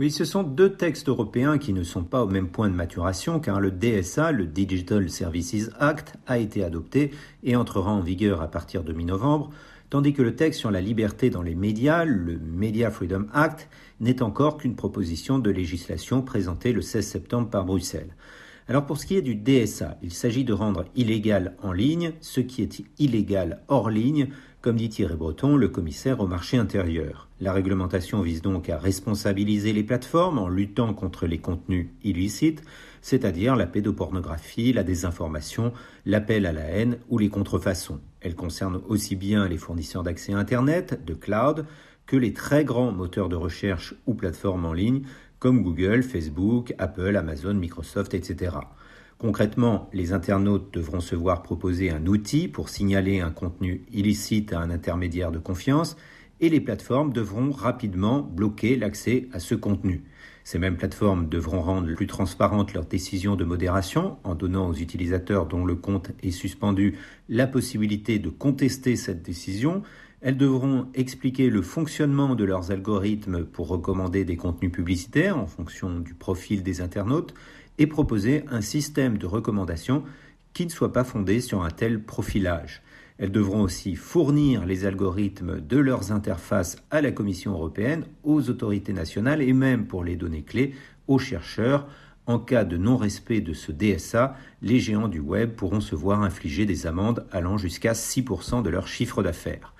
Oui, ce sont deux textes européens qui ne sont pas au même point de maturation car le DSA, le Digital Services Act, a été adopté et entrera en vigueur à partir de mi-novembre, tandis que le texte sur la liberté dans les médias, le Media Freedom Act, n'est encore qu'une proposition de législation présentée le 16 septembre par Bruxelles. Alors pour ce qui est du DSA, il s'agit de rendre illégal en ligne ce qui est illégal hors ligne, comme dit Thierry Breton, le commissaire au marché intérieur. La réglementation vise donc à responsabiliser les plateformes en luttant contre les contenus illicites, c'est-à-dire la pédopornographie, la désinformation, l'appel à la haine ou les contrefaçons. Elle concerne aussi bien les fournisseurs d'accès Internet, de cloud, que les très grands moteurs de recherche ou plateformes en ligne comme Google, Facebook, Apple, Amazon, Microsoft, etc. Concrètement, les internautes devront se voir proposer un outil pour signaler un contenu illicite à un intermédiaire de confiance et les plateformes devront rapidement bloquer l'accès à ce contenu. Ces mêmes plateformes devront rendre plus transparentes leurs décisions de modération en donnant aux utilisateurs dont le compte est suspendu la possibilité de contester cette décision. Elles devront expliquer le fonctionnement de leurs algorithmes pour recommander des contenus publicitaires en fonction du profil des internautes et proposer un système de recommandation qui ne soit pas fondé sur un tel profilage. Elles devront aussi fournir les algorithmes de leurs interfaces à la Commission européenne, aux autorités nationales et même pour les données clés aux chercheurs. En cas de non-respect de ce DSA, les géants du web pourront se voir infliger des amendes allant jusqu'à 6% de leur chiffre d'affaires.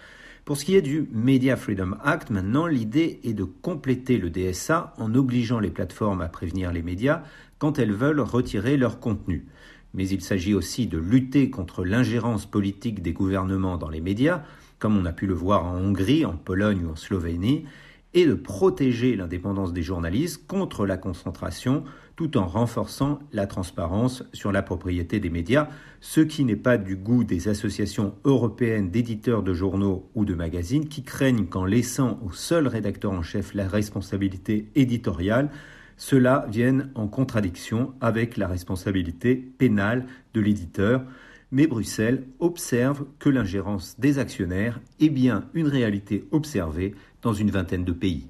Pour ce qui est du Media Freedom Act, maintenant, l'idée est de compléter le DSA en obligeant les plateformes à prévenir les médias quand elles veulent retirer leur contenu. Mais il s'agit aussi de lutter contre l'ingérence politique des gouvernements dans les médias, comme on a pu le voir en Hongrie, en Pologne ou en Slovénie, et de protéger l'indépendance des journalistes contre la concentration tout en renforçant la transparence sur la propriété des médias, ce qui n'est pas du goût des associations européennes d'éditeurs de journaux ou de magazines qui craignent qu'en laissant au seul rédacteur en chef la responsabilité éditoriale, cela vienne en contradiction avec la responsabilité pénale de l'éditeur, mais Bruxelles observe que l'ingérence des actionnaires est bien une réalité observée dans une vingtaine de pays.